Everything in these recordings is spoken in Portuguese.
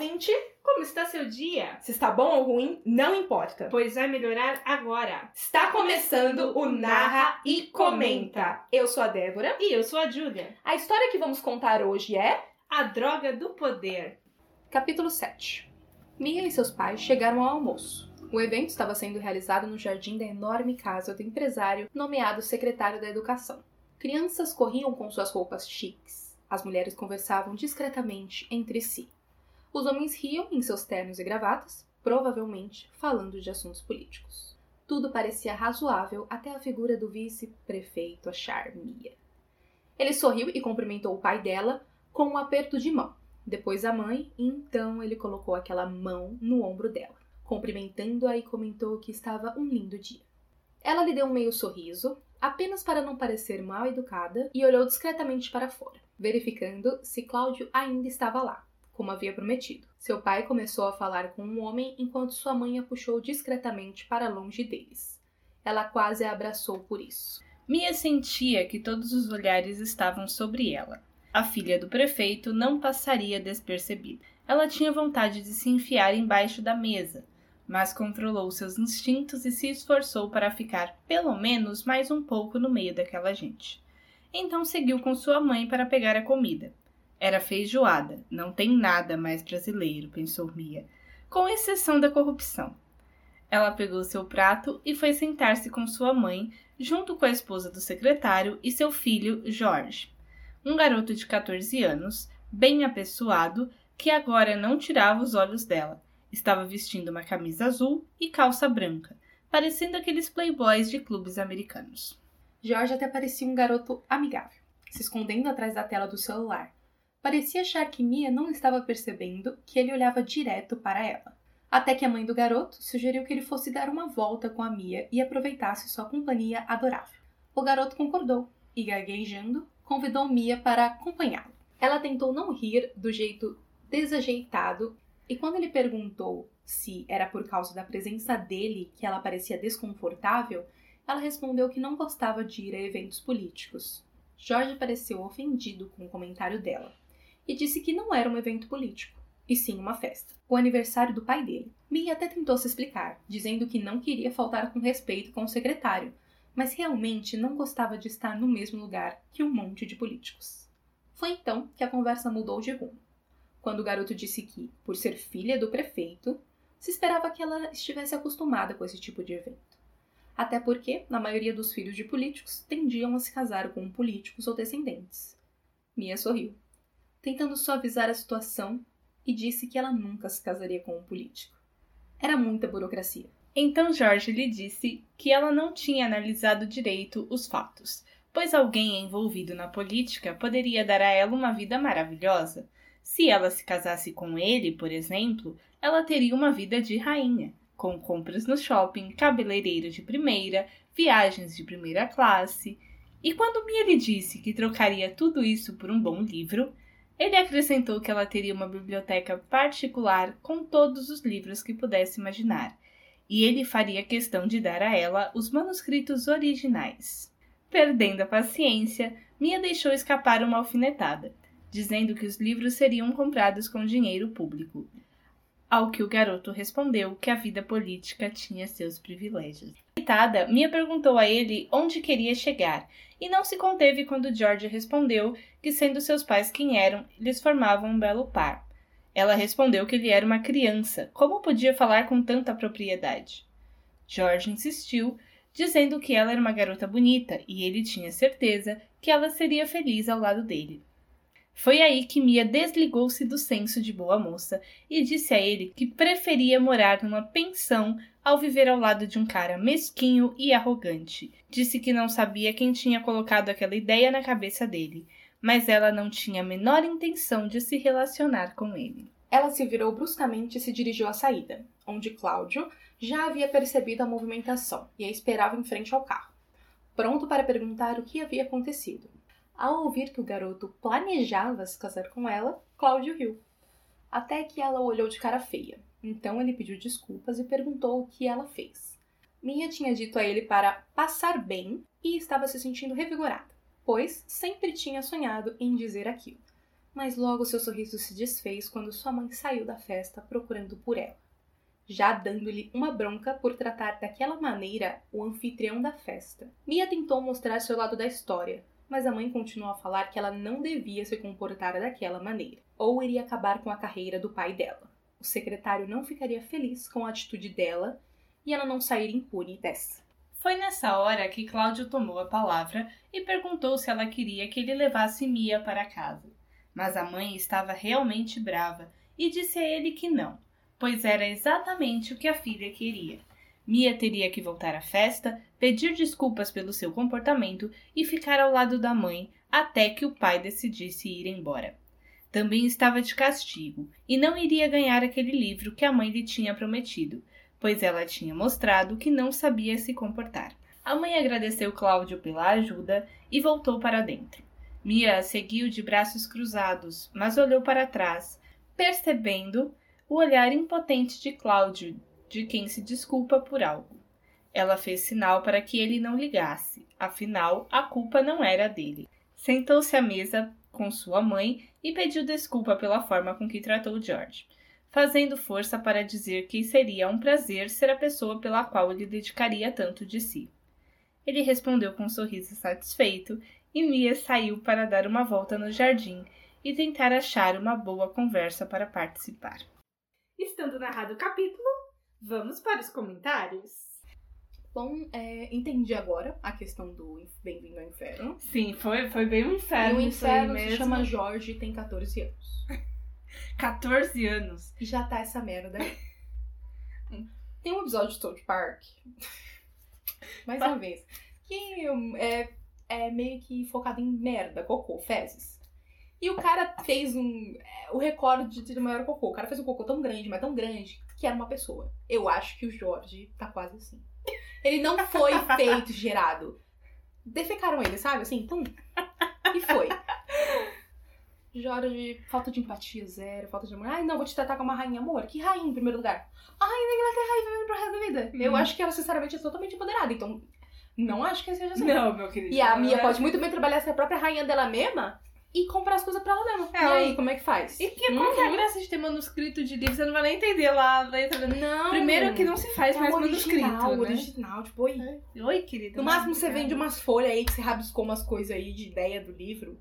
ouvinte! Como está seu dia? Se está bom ou ruim, não importa. Pois vai melhorar agora. Está começando o Narra e Comenta. Eu sou a Débora. E eu sou a Júlia. A história que vamos contar hoje é A Droga do Poder. Capítulo 7. Mia e seus pais chegaram ao almoço. O evento estava sendo realizado no jardim da enorme casa do empresário nomeado secretário da Educação. Crianças corriam com suas roupas chiques. As mulheres conversavam discretamente entre si. Os homens riam em seus ternos e gravatas, provavelmente falando de assuntos políticos. Tudo parecia razoável até a figura do vice-prefeito achar Mia. Ele sorriu e cumprimentou o pai dela com um aperto de mão, depois a mãe, e então ele colocou aquela mão no ombro dela, cumprimentando-a e comentou que estava um lindo dia. Ela lhe deu um meio sorriso, apenas para não parecer mal educada, e olhou discretamente para fora, verificando se Cláudio ainda estava lá, como havia prometido. Seu pai começou a falar com um homem enquanto sua mãe a puxou discretamente para longe deles. Ela quase a abraçou por isso. Mia sentia que todos os olhares estavam sobre ela. A filha do prefeito não passaria despercebida. Ela tinha vontade de se enfiar embaixo da mesa, mas controlou seus instintos e se esforçou para ficar pelo menos mais um pouco no meio daquela gente. Então seguiu com sua mãe para pegar a comida. Era feijoada, não tem nada mais brasileiro, pensou Mia, com exceção da corrupção. Ela pegou seu prato e foi sentar-se com sua mãe, junto com a esposa do secretário e seu filho, Jorge, um garoto de 14 anos, bem apessoado, que agora não tirava os olhos dela. Estava vestindo uma camisa azul e calça branca, parecendo aqueles playboys de clubes americanos. Jorge até parecia um garoto amigável, se escondendo atrás da tela do celular. Parecia achar que Mia não estava percebendo que ele olhava direto para ela. Até que a mãe do garoto sugeriu que ele fosse dar uma volta com a Mia e aproveitasse sua companhia adorável. O garoto concordou e, gaguejando, convidou Mia para acompanhá-lo. Ela tentou não rir do jeito desajeitado e quando ele perguntou se era por causa da presença dele que ela parecia desconfortável, ela respondeu que não gostava de ir a eventos políticos. Jorge pareceu ofendido com o comentário dela e disse que não era um evento político, e sim uma festa, o aniversário do pai dele. Mia até tentou se explicar, dizendo que não queria faltar com respeito com o secretário, mas realmente não gostava de estar no mesmo lugar que um monte de políticos. Foi então que a conversa mudou de rumo, quando o garoto disse que, por ser filha do prefeito, se esperava que ela estivesse acostumada com esse tipo de evento. Até porque, na maioria dos filhos de políticos, tendiam a se casar com políticos ou descendentes. Mia sorriu, tentando suavizar a situação, e disse que ela nunca se casaria com um político. Era muita burocracia. Então Jorge lhe disse que ela não tinha analisado direito os fatos, pois alguém envolvido na política poderia dar a ela uma vida maravilhosa. Se ela se casasse com ele, por exemplo, ela teria uma vida de rainha, com compras no shopping, cabeleireiro de primeira, viagens de primeira classe. E quando Mia lhe disse que trocaria tudo isso por um bom livro, ele acrescentou que ela teria uma biblioteca particular com todos os livros que pudesse imaginar e ele faria questão de dar a ela os manuscritos originais. Perdendo a paciência, Mia deixou escapar uma alfinetada, dizendo que os livros seriam comprados com dinheiro público. Ao que o garoto respondeu que a vida política tinha seus privilégios. Irritada, Mia perguntou a ele onde queria chegar, e não se conteve quando George respondeu que, sendo seus pais quem eram, eles formavam um belo par. Ela respondeu que ele era uma criança. Como podia falar com tanta propriedade? George insistiu, dizendo que ela era uma garota bonita e ele tinha certeza que ela seria feliz ao lado dele. Foi aí que Mia desligou-se do senso de boa moça e disse a ele que preferia morar numa pensão ao viver ao lado de um cara mesquinho e arrogante. Disse que não sabia quem tinha colocado aquela ideia na cabeça dele mas ela não tinha a menor intenção de se relacionar com ele. Ela se virou bruscamente e se dirigiu à saída, onde Cláudio já havia percebido a movimentação e a esperava em frente ao carro, pronto para perguntar o que havia acontecido. Ao ouvir que o garoto planejava se casar com ela, Cláudio riu. Até que ela olhou de cara feia. Então ele pediu desculpas e perguntou o que ela fez. Mia tinha dito a ele para passar bem e estava se sentindo revigorada pois sempre tinha sonhado em dizer aquilo. Mas logo seu sorriso se desfez quando sua mãe saiu da festa procurando por ela, já dando-lhe uma bronca por tratar daquela maneira o anfitrião da festa. Mia tentou mostrar seu lado da história, mas a mãe continuou a falar que ela não devia se comportar daquela maneira, ou iria acabar com a carreira do pai dela. O secretário não ficaria feliz com a atitude dela e ela não sair impune dessa. Foi nessa hora que Cláudio tomou a palavra e perguntou se ela queria que ele levasse Mia para casa. Mas a mãe estava realmente brava e disse a ele que não, pois era exatamente o que a filha queria. Mia teria que voltar à festa, pedir desculpas pelo seu comportamento e ficar ao lado da mãe até que o pai decidisse ir embora. Também estava de castigo e não iria ganhar aquele livro que a mãe lhe tinha prometido, pois ela tinha mostrado que não sabia se comportar. A mãe agradeceu Cláudio pela ajuda e voltou para dentro. Mia seguiu de braços cruzados, mas olhou para trás, percebendo o olhar impotente de Cláudio, de quem se desculpa por algo. Ela fez sinal para que ele não ligasse, afinal, a culpa não era dele. Sentou-se à mesa com sua mãe e pediu desculpa pela forma com que tratou George, fazendo força para dizer que seria um prazer ser a pessoa pela qual ele dedicaria tanto de si. Ele respondeu com um sorriso satisfeito e Mia saiu para dar uma volta no jardim e tentar achar uma boa conversa para participar. Estando narrado o capítulo, vamos para os comentários. Bom, é, entendi agora a questão do Bem-vindo ao Inferno. Sim, foi, foi bem um E inferno. o isso aí inferno se mesmo. chama Jorge e tem 14 anos. 14 anos. E já tá essa merda. Tem um episódio de South Park, mais uma vez, que é, é meio que focado em merda, cocô, fezes. E o cara fez um. é, o recorde de maior cocô. O cara fez um cocô tão grande, mas tão grande, que era uma pessoa. Eu acho que o Jorge tá quase assim. Ele não foi feito gerado. Defecaram ele, sabe? Assim, pum. E foi. Jorge, falta de empatia zero, falta de amor. Ai, não, vou te tratar como uma rainha, amor. Que rainha em primeiro lugar? A rainha da Inglaterra e vivendo pro resto da vida. Eu Hum. acho que ela, sinceramente, é totalmente empoderada. Então, não acho que seja assim. Não, meu querido. E a Mia é- pode muito bem trabalhar ser a própria rainha dela mesma e comprar as coisas pra ela mesma. É, e aí, como é que faz? E que, qual que é a Uhum. graça de ter manuscrito de livro? Você não vai nem entender lá a letra. Não. Primeiro que não se faz é mais manuscrito, original, né? original. Tipo, oi. Oi, querida. No máximo você vende umas folhas aí que você rabiscou umas coisas aí de ideia do livro.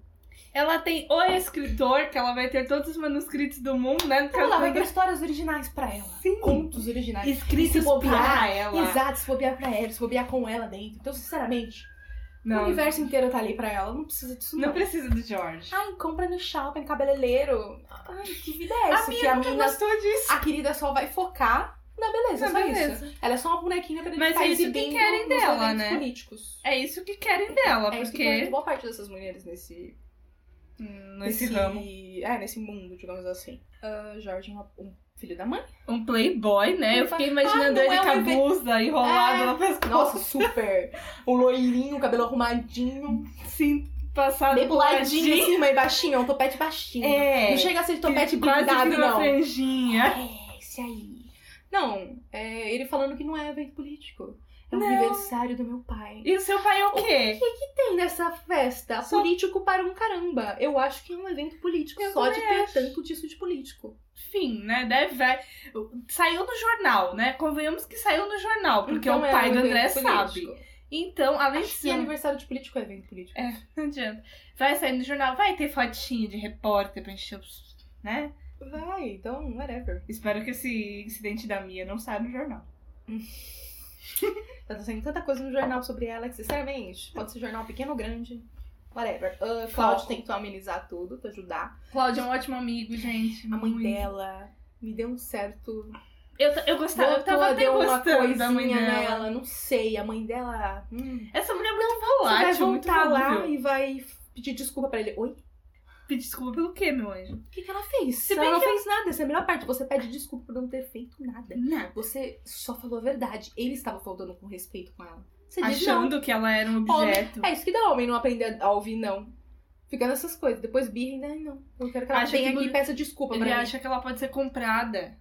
Ela tem o escritor, que ela vai ter todos os manuscritos do mundo, né? Então ela vai ter histórias originais pra ela. Sim. Contos originais. escritos se bobear, para ela. Exato, se bobear pra ela, se bobear com ela dentro. Então, sinceramente, o Não, universo inteiro tá ali pra ela. Não precisa disso, não. não precisa do George. Ai, compra no shopping, cabeleireiro. Ai, que vida é a essa? minha que a mina, gostou disso. a querida só vai focar na beleza, Na só beleza. isso. Ela é só uma bonequinha pra Mas é isso que querem dela, né? políticos. É isso que querem dela, É porque boa parte dessas mulheres nesse, hum, nesse ramo. É, nesse mundo, digamos assim. Ah, Jorge é uma- um filho da mãe. Um playboy, né? Eu fiquei imaginando Ah, ele é com a blusa enrolada É. no pescoço. Nossa, super. O loirinho, cabelo arrumadinho. Sim, passado Bem puladinho ladinho. assim, mas baixinho. É um topete baixinho. É. Não chega a ser topete blindado, não. franjinha. É, esse aí. Não, é ele falando que não é evento político. É o Não. aniversário do meu pai. E o seu pai é o quê? tem nessa festa? Só- Político para um caramba. Eu acho que é um evento político Eu só de ter acho. tanto disso de político. Enfim, né? Deve. Saiu no jornal, né? Convenhamos que saiu no jornal, porque Então o é pai um do André sabe. político. Então, além de Acho que ser. aniversário de político é evento político. É. Não adianta. Vai sair no jornal, vai ter fotinho de repórter pra encher os. né? Vai, então, whatever. Espero que esse incidente da Mia não saia no jornal. Tá saindo tanta coisa no jornal sobre ela que, sinceramente, pode ser jornal pequeno ou grande. Whatever. Uh, Cláudio tentou amenizar tudo, te ajudar. Cláudia é um ótimo amigo, gente. A mãe muito. dela me deu um certo. Eu, eu gostava, eu tava até uma gostando da mãe dela. nela, não sei. A mãe dela. Hum, Essa mulher é muito você vai volátil, muito voltar lá e vai pedir desculpa pra ele. Oi? Pedir desculpa pelo quê, meu anjo? O que, que ela fez? Se ela não que- fez nada. Essa é a melhor parte. Você pede desculpa por não ter feito nada. Nada. Você só falou a verdade. Ele estava faltando com respeito com ela. Você diz Achando que ela era um não. Homem, objeto. é isso que dá homem não aprender a ouvir não. Fica nessas coisas. Depois birra ainda "Ai, não. Eu quero que ela Acha venha que aqui e peça desculpa Ele pra mim. acha que ela pode ser comprada.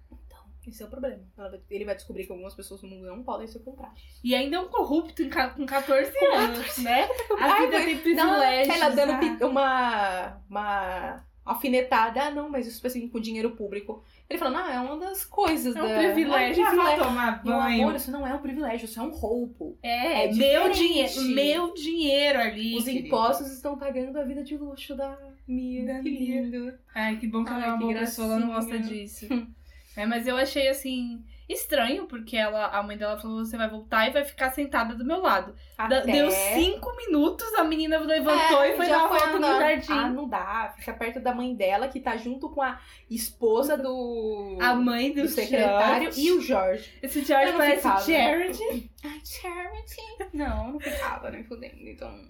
Esse é o problema. Vai- ele vai descobrir que algumas pessoas no mundo não podem ser compradas. E ainda é um corrupto em com 14 anos, né? A Ai, vida tem privilégios. ela dando ah. pi- uma, uma alfinetada. Ah, não, mas isso assim, com dinheiro público. Ele falou, não, é uma das coisas É da... um privilégio É pra privilégio. tomar Meu banho. amor, isso não é um privilégio, isso é um roubo. É, É meu dinheiro, meu dinheiro ali. Os querido. impostos estão pagando a vida de luxo da Mia. Da que lindo. Ai, que bom que ela é uma boa pessoa, ela não gracinha. gosta disso. é, mas eu achei assim estranho, porque ela, a mãe dela falou: você vai voltar e vai ficar sentada do meu lado. Até... Deu cinco minutos, a menina levantou É, e foi dar uma volta no jardim. Ah, não dá. Fica perto da mãe dela, que tá junto com a esposa do, a mãe do, do secretário George. e o Jorge. Esse George não parece ficava. Jared. Ai, Charity. Não, não ficava, nem fudendo. Então,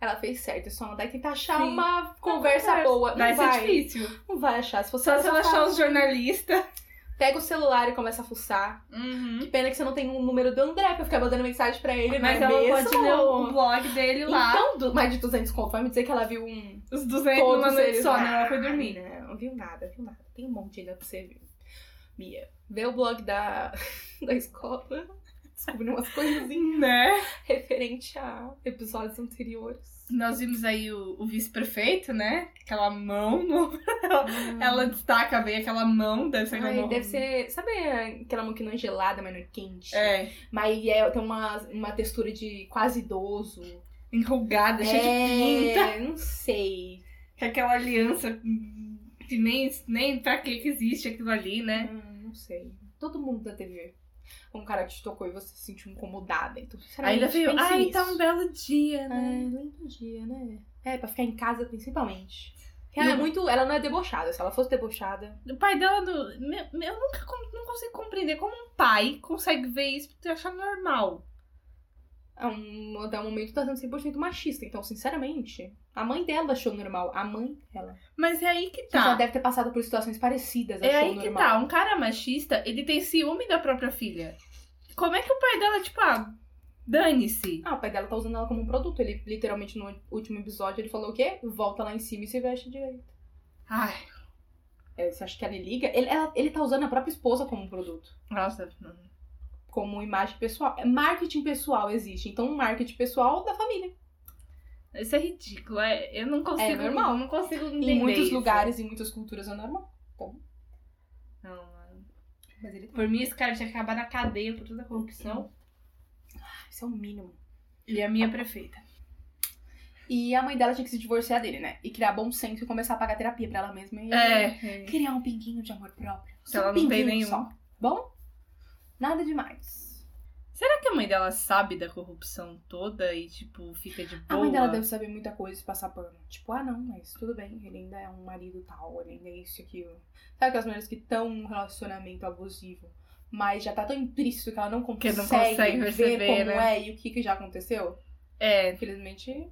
ela fez certo. É só andar e tentar achar Sim. uma conversa conversa. boa. Não Vai vai, ser difícil. Não vai achar. Se você Só se ela achar os jornalistas. Pega o celular e começa a fuçar. Uhum. Que pena que você não tem um número do André pra ficar mandando mensagem pra ele, Mas é ela mesmo? pode ler o blog dele lá. Então, do- mais de 200 conto. Vai me dizer que ela viu um... Os 200 Todos numa noite eles. só, né? Ela foi dormir. Não, não viu nada, viu nada. Tem um monte ainda pra você ver. Mia, vê o blog da, da escola. Descobriu umas coisinhas Né? referente a episódios anteriores. Nós vimos aí o, o vice-prefeito, né? Aquela mão no... Ela destaca bem aquela mão, deve ser Ai, uma- deve ser. Sabe aquela mão que não é gelada, mas não é quente? É, Mas é, tem uma, uma textura de quase idoso. enrugada, cheia de pinta. É, não sei. Que é aquela aliança que nem, nem pra que que existe aquilo ali, né? Hum, não sei. Todo mundo da TV. Um cara que te tocou e você se sentiu incomodada. Então, sinceramente, Ainda veio, ai, nisso. tá um belo dia, É, né? lindo dia, né? É, pra ficar em casa principalmente. Porque Ela é muito. Ela não é debochada. Se ela fosse debochada. O pai dela, do, eu nunca não consigo compreender como um pai consegue ver isso e achar normal. É um, até o momento tá sendo 100% machista. Então, sinceramente, a mãe dela achou normal. A mãe dela. Mas é aí que Que já tá. deve ter passado por situações parecidas. É aí que normal. tá. Um cara machista, ele tem ciúme da própria filha. Como é que o pai dela, tipo, ah, dane-se? Ah, o pai dela tá usando ela como um produto. Ele, literalmente, no último episódio, ele falou o quê? Volta lá em cima e se veste direito. Ai, É, você acha que ela liga? Ele, ela- ele tá usando a própria esposa como um produto. nossa. Como imagem pessoal. É, Marketing pessoal existe. Então, um marketing pessoal da família. Isso é ridículo. É, eu não consigo. É normal. Não consigo entender. Em muitos isso. lugares, em muitas culturas é normal. Não, mano. Mas ele Por mim, esse cara tinha que acabar na cadeia por toda a corrupção. Isso é o mínimo. E a minha prefeita. E a mãe dela tinha que se divorciar dele, né? E criar bom senso e começar a pagar terapia pra ela mesma. E É. Criar um pinguinho de amor próprio. Se Só ela um não tem nenhum. Só. Bom? Nada demais. Será que a mãe dela sabe da corrupção toda e, tipo, fica de boa? A mãe dela deve saber muita coisa e passar pano. Tipo, ah, não, mas tudo bem, ele ainda é um marido tal, ele ainda é isso e aquilo. Sabe aquelas mulheres que estão num relacionamento abusivo, mas já tá tão implícito que ela não consegue, não consegue ver perceber, como né? é e o que, que já aconteceu? É. Infelizmente,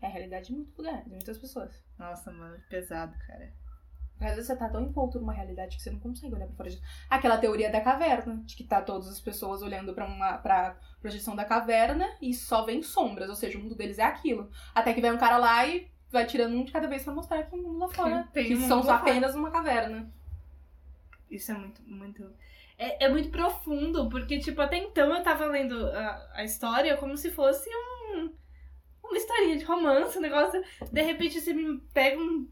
é a realidade de muitos lugares, de muitas pessoas. Nossa, mano, que pesado, cara. Às vezes você tá tão envolto numa realidade que você não consegue olhar pra fora disso. Aquela teoria da caverna, de que tá todas as pessoas olhando pra uma pra projeção da caverna e só vem sombras, ou seja, o mundo deles é aquilo. Até que vem um cara lá e vai tirando um de cada vez pra mostrar que o mundo lá fora. Tem que um são só lá fora. apenas uma caverna. Isso é muito, muito. É, é muito profundo, porque, tipo, até então eu tava lendo a, a história como se fosse um. Uma historinha de romance, um negócio. De repente você me pega um.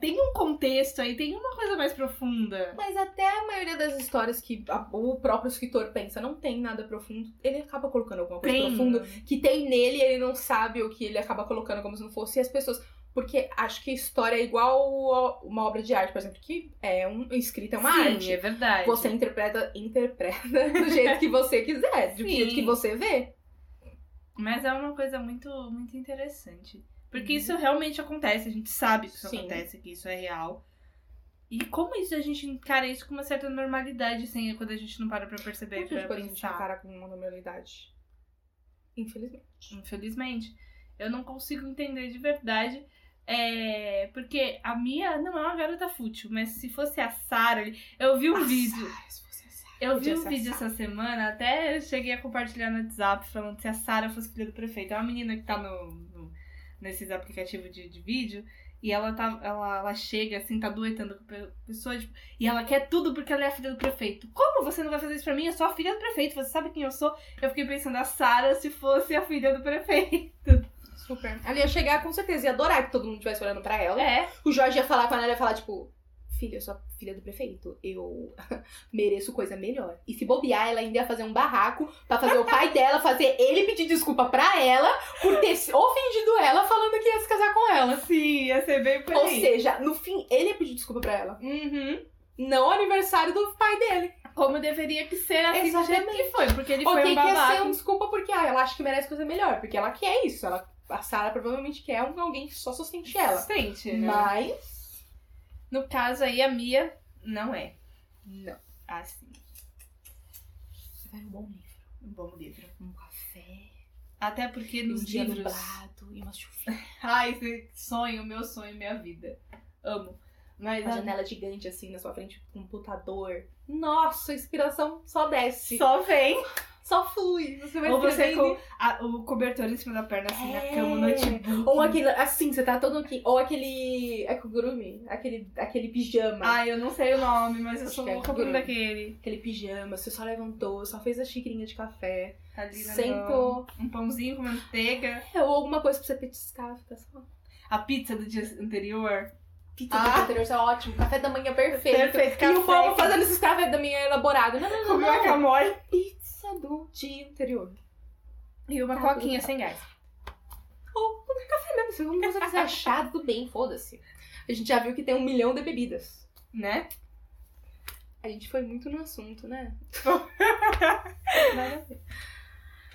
Tem um contexto aí, tem uma coisa mais profunda. Mas até a maioria das histórias que a- o próprio escritor pensa não tem nada profundo, ele acaba colocando alguma coisa Tem. profunda que tem nele e ele não sabe o que ele acaba colocando como se não fosse. E as pessoas. Porque acho que a história é igual uma obra de arte, por exemplo, que é um escrita é uma Sim, arte. é verdade. Você interpreta, interpreta do jeito que você quiser, do Sim. jeito que você vê. Mas é uma coisa muito, muito interessante. Porque Uhum. isso realmente acontece, a gente sabe que isso Sim. acontece, que isso é real. E como isso a gente encara isso com uma certa normalidade, assim, quando a gente não para pra perceber, Como que a gente pra pensar. encarar com uma normalidade? Infelizmente. Infelizmente. Eu não consigo entender de verdade. É, porque a Mia não é uma garota fútil, mas se fosse a Sarah. Eu vi um Nossa, vídeo. se fosse essa- Eu vi um a vídeo Sarah. essa semana, até eu cheguei a compartilhar no WhatsApp falando se a Sarah fosse filha do prefeito. É uma menina que tá no- nesses aplicativos de, de vídeo. E ela tá. Ela, ela chega assim, tá duetando com a pessoa, tipo, e ela quer tudo porque ela é a filha do prefeito. Como você não vai fazer isso pra mim? Eu sou a filha do prefeito, você sabe quem eu sou? Eu fiquei pensando, a Sarah se fosse a filha do prefeito. Super. Ela ia chegar com certeza, ia adorar que todo mundo estivesse olhando pra ela. É. O Jorge ia falar com ela, ia falar, tipo, filha, eu sou a filha do prefeito. Eu mereço coisa melhor. E se bobear, ela ainda ia fazer um barraco pra fazer o pai dela, fazer ele pedir desculpa pra ela por ter ofendido ela falando que ia se casar com ela. Sim, ia ser bem por Ou aí. seja, no fim, ele ia pedir desculpa pra ela. Uhum. Não o aniversário do pai dele. Como deveria que ser assim Exatamente. que foi, porque ele Ou foi tem um que babaca. ser um desculpa porque ah, ela acha que merece coisa melhor. Porque ela quer isso. Ela, a Sarah provavelmente quer um, alguém que só sustente ela. Sente, né? Mas. No caso aí, a Mia não é Não. assim. Você vai um bom livro. Um bom livro. Um café. Até porque Um nos dia livros... nublado e uma chuva. Ai, esse sonho, meu sonho, minha vida. Amo. Mas Uma a- janela gigante assim na sua frente, com um computador. Nossa, a inspiração só desce. só vem. Só flui. Você vai Ou você com a- o cobertor em cima da perna, assim, na É. cama, notebook. Ou aquele, assim, você tá todo aqui. Ou aquele. É kugurumi? Aquele, aquele pijama. Ai, eu não sei o nome, mas eu Acho sou é louca por daquele. Aquele pijama, você só levantou, só fez a xicrinha de café, Tá na mão. sentou. Um pãozinho com manteiga. É, ou alguma coisa pra você petiscar, fica só. A pizza do dia anterior. Pizza Ah. do dia anterior, isso é ótimo. Café da manhã perfeito. Perfeito, E o café. povo fazendo esses cafés da manhã elaborados. Não, não, não. Com não. guacamole. Pizza do dia anterior. E uma Tá, coquinha sem gás. É mesmo, se você quiser chá, tudo bem, foda-se. A gente já viu que tem um milhão de bebidas. Né? A gente foi muito no assunto, né? Nada a ver.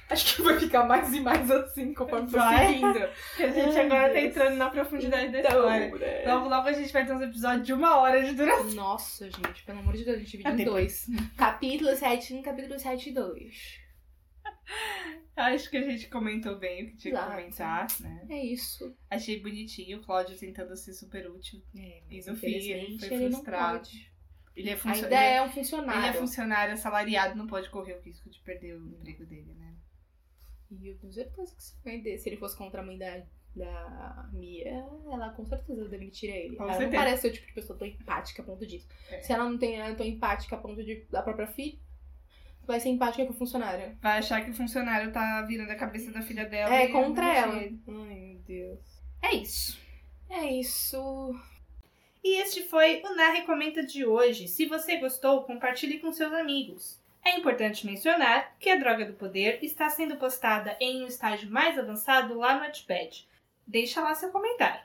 Acho que vai ficar mais e mais assim conforme for seguindo. Que a gente Ai, agora tá Deus. entrando na profundidade da Então, história. né? Logo, logo a gente vai ter uns episódios de uma hora de duração. Nossa, gente, pelo amor de Deus, a gente divide Ah, em dois. Capítulo 7 1, capítulo 7 e 2. Acho que a gente comentou bem o que tinha que Exato. comentar, né? É isso. Achei bonitinho o Cláudio tentando ser super útil. É, E no fim ele foi frustrado. pode. Ele é, funcio- Ainda ele é um ele é funcionário. funcionário assalariado, não pode correr o risco de perder o emprego dele, né? E eu tenho certeza que se, ele- se ele fosse contra a mãe da, da Mia, ela com certeza demitiria ele. Com ela certeza. não parece ser o tipo de pessoa tão empática a ponto disso. É. Se ela não tem ela é tão empática a ponto de da própria filha, vai ser empática com o funcionário. Vai achar que o funcionário tá virando a cabeça da filha dela. É, contra ela. Ai, meu Deus. É isso. É isso. E este foi o Na Recomenda de hoje. Se você gostou, compartilhe com seus amigos. É importante mencionar que a Droga do Poder está sendo postada em um estágio mais avançado lá no Wattpad. Deixa lá seu comentário.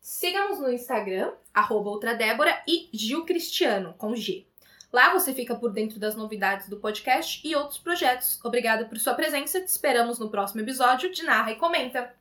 Sigamos no Instagram, outradébora e Gil Cristiano, com G. Lá você fica por dentro das novidades do podcast e outros projetos. Obrigada por sua presença, te esperamos no próximo episódio de Narra e Comenta.